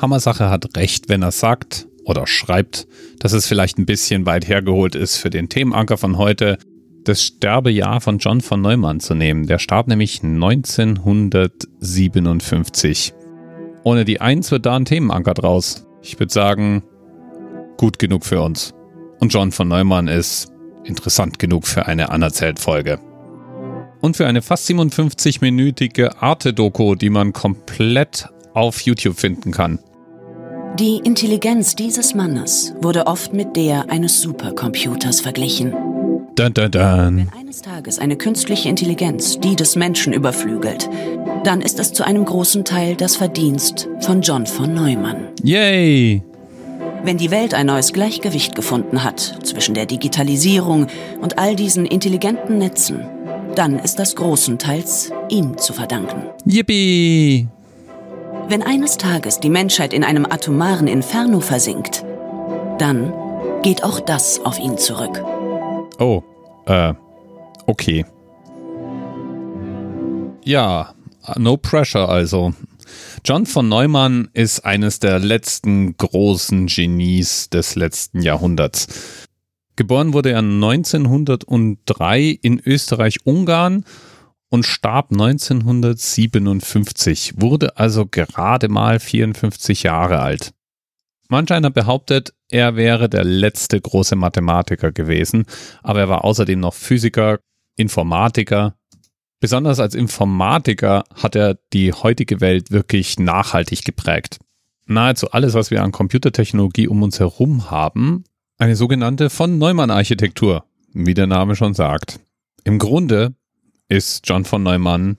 Hammersache hat recht, wenn er sagt oder schreibt, dass es vielleicht ein bisschen weit hergeholt ist für den Themenanker von heute, das Sterbejahr von John von Neumann zu nehmen. Der starb nämlich 1957. Ohne die Eins wird da ein Themenanker draus. Ich würde sagen, gut genug für uns. Und John von Neumann ist interessant genug für eine Anerzählt-Folge. Und für eine fast 57-minütige Arte-Doku, die man komplett auf YouTube finden kann. Die Intelligenz dieses Mannes wurde oft mit der eines Supercomputers verglichen. Dun, dun, dun. Wenn eines Tages eine künstliche Intelligenz die des Menschen überflügelt, dann ist es zu einem großen Teil das Verdienst von John von Neumann. Yay! Wenn die Welt ein neues Gleichgewicht gefunden hat zwischen der Digitalisierung und all diesen intelligenten Netzen, dann ist das großenteils ihm zu verdanken. Yippie! Wenn eines Tages die Menschheit in einem atomaren Inferno versinkt, dann geht auch das auf ihn zurück. Oh, äh, okay. Ja, no pressure also. John von Neumann ist eines der letzten großen Genies des letzten Jahrhunderts. Geboren wurde er 1903 in Österreich-Ungarn und starb 1957, wurde also gerade mal 54 Jahre alt. Manch einer behauptet, er wäre der letzte große Mathematiker gewesen, aber er war außerdem noch Physiker, Informatiker. Besonders als Informatiker hat er die heutige Welt wirklich nachhaltig geprägt. Nahezu alles, was wir an Computertechnologie um uns herum haben, eine sogenannte von Neumann Architektur, wie der Name schon sagt. Im Grunde ist John von Neumann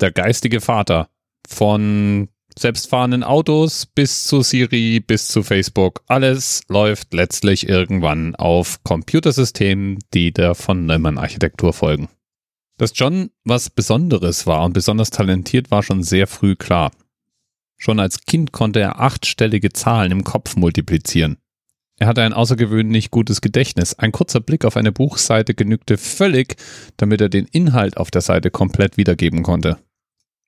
der geistige Vater von selbstfahrenden Autos bis zu Siri, bis zu Facebook. Alles läuft letztlich irgendwann auf Computersystemen, die der von Neumann Architektur folgen. Dass John was Besonderes war und besonders talentiert war schon sehr früh klar. Schon als Kind konnte er achtstellige Zahlen im Kopf multiplizieren. Er hatte ein außergewöhnlich gutes Gedächtnis. Ein kurzer Blick auf eine Buchseite genügte völlig, damit er den Inhalt auf der Seite komplett wiedergeben konnte.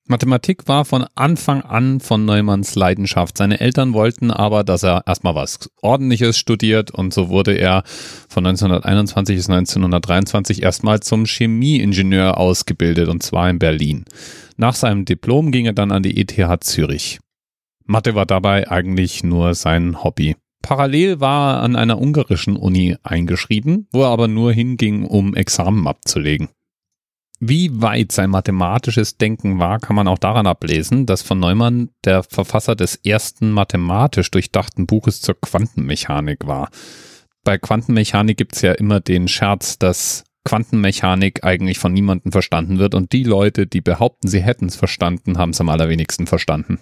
Mathematik war von Anfang an von Neumanns Leidenschaft. Seine Eltern wollten aber, dass er erstmal was Ordentliches studiert und so wurde er von 1921 bis 1923 erstmal zum Chemieingenieur ausgebildet und zwar in Berlin. Nach seinem Diplom ging er dann an die ETH Zürich. Mathe war dabei eigentlich nur sein Hobby. Parallel war er an einer ungarischen Uni eingeschrieben, wo er aber nur hinging, um Examen abzulegen. Wie weit sein mathematisches Denken war, kann man auch daran ablesen, dass von Neumann der Verfasser des ersten mathematisch durchdachten Buches zur Quantenmechanik war. Bei Quantenmechanik gibt es ja immer den Scherz, dass Quantenmechanik eigentlich von niemandem verstanden wird und die Leute, die behaupten, sie hätten es verstanden, haben es am allerwenigsten verstanden.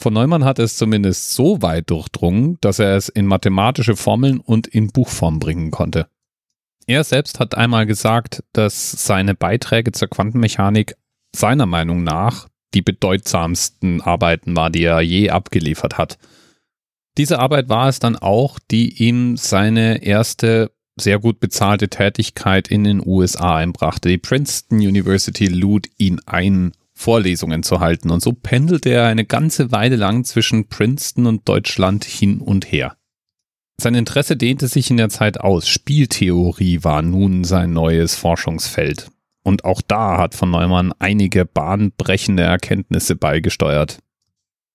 Von Neumann hat es zumindest so weit durchdrungen, dass er es in mathematische Formeln und in Buchform bringen konnte. Er selbst hat einmal gesagt, dass seine Beiträge zur Quantenmechanik seiner Meinung nach die bedeutsamsten Arbeiten war, die er je abgeliefert hat. Diese Arbeit war es dann auch, die ihm seine erste sehr gut bezahlte Tätigkeit in den USA einbrachte. Die Princeton University lud ihn ein, Vorlesungen zu halten und so pendelte er eine ganze Weile lang zwischen Princeton und Deutschland hin und her. Sein Interesse dehnte sich in der Zeit aus. Spieltheorie war nun sein neues Forschungsfeld. Und auch da hat von Neumann einige bahnbrechende Erkenntnisse beigesteuert.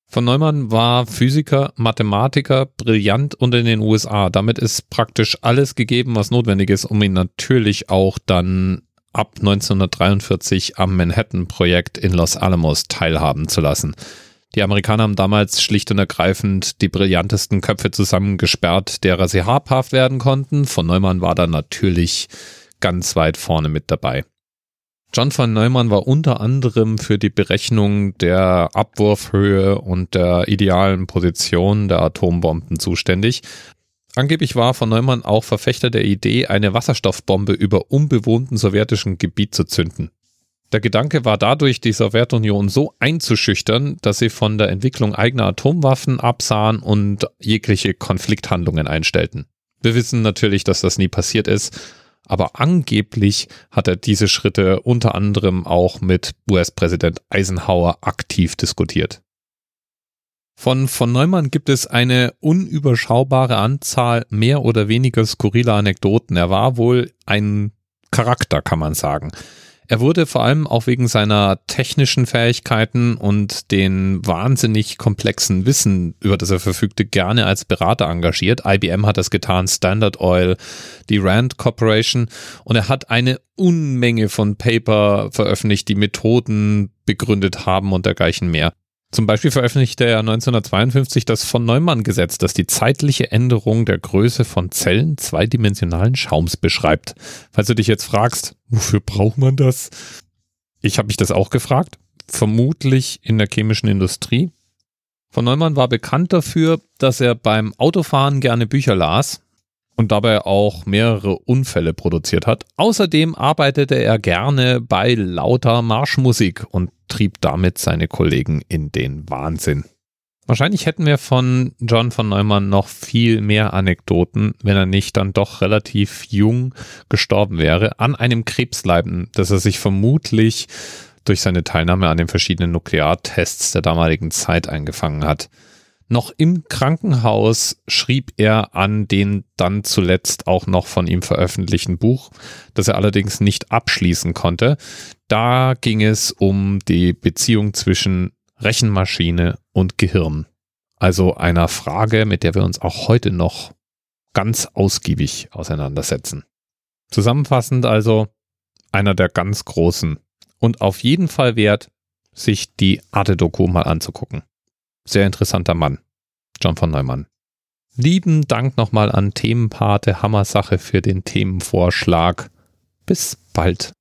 Von Neumann war Physiker, Mathematiker, brillant und in den USA. Damit ist praktisch alles gegeben, was notwendig ist, um ihn natürlich auch dann ab 1943 am Manhattan-Projekt in Los Alamos teilhaben zu lassen. Die Amerikaner haben damals schlicht und ergreifend die brillantesten Köpfe zusammengesperrt, derer sie habhaft werden konnten. Von Neumann war da natürlich ganz weit vorne mit dabei. John von Neumann war unter anderem für die Berechnung der Abwurfhöhe und der idealen Position der Atombomben zuständig. Angeblich war von Neumann auch Verfechter der Idee, eine Wasserstoffbombe über unbewohnten sowjetischen Gebiet zu zünden. Der Gedanke war dadurch, die Sowjetunion so einzuschüchtern, dass sie von der Entwicklung eigener Atomwaffen absahen und jegliche Konflikthandlungen einstellten. Wir wissen natürlich, dass das nie passiert ist, aber angeblich hat er diese Schritte unter anderem auch mit US-Präsident Eisenhower aktiv diskutiert. Von von Neumann gibt es eine unüberschaubare Anzahl mehr oder weniger skurriler Anekdoten. Er war wohl ein Charakter, kann man sagen. Er wurde vor allem auch wegen seiner technischen Fähigkeiten und den wahnsinnig komplexen Wissen, über das er verfügte, gerne als Berater engagiert. IBM hat das getan, Standard Oil, die Rand Corporation und er hat eine Unmenge von Paper veröffentlicht, die Methoden begründet haben und dergleichen mehr. Zum Beispiel veröffentlichte er 1952 das von Neumann-Gesetz, das die zeitliche Änderung der Größe von Zellen zweidimensionalen Schaums beschreibt. Falls du dich jetzt fragst, wofür braucht man das? Ich habe mich das auch gefragt. Vermutlich in der chemischen Industrie. Von Neumann war bekannt dafür, dass er beim Autofahren gerne Bücher las und dabei auch mehrere Unfälle produziert hat. Außerdem arbeitete er gerne bei lauter Marschmusik und trieb damit seine Kollegen in den Wahnsinn. Wahrscheinlich hätten wir von John von Neumann noch viel mehr Anekdoten, wenn er nicht dann doch relativ jung gestorben wäre, an einem Krebsleiden, das er sich vermutlich durch seine Teilnahme an den verschiedenen Nukleartests der damaligen Zeit eingefangen hat. Noch im Krankenhaus schrieb er an den dann zuletzt auch noch von ihm veröffentlichten Buch, das er allerdings nicht abschließen konnte. Da ging es um die Beziehung zwischen Rechenmaschine und Gehirn. Also einer Frage, mit der wir uns auch heute noch ganz ausgiebig auseinandersetzen. Zusammenfassend also einer der ganz großen und auf jeden Fall wert, sich die Arte-Doku mal anzugucken. Sehr interessanter Mann. John von Neumann. Lieben Dank nochmal an Themenpate Hammersache für den Themenvorschlag. Bis bald.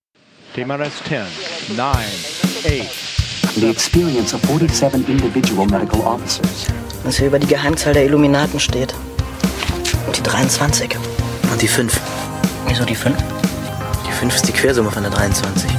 TMRS 10, 9, 8. The experience of 47 individual medical officers. Was hier über die Geheimzahl der Illuminaten steht. Und die 23. Und die 5. Wieso die 5? Die 5 ist die Quersumme von der 23.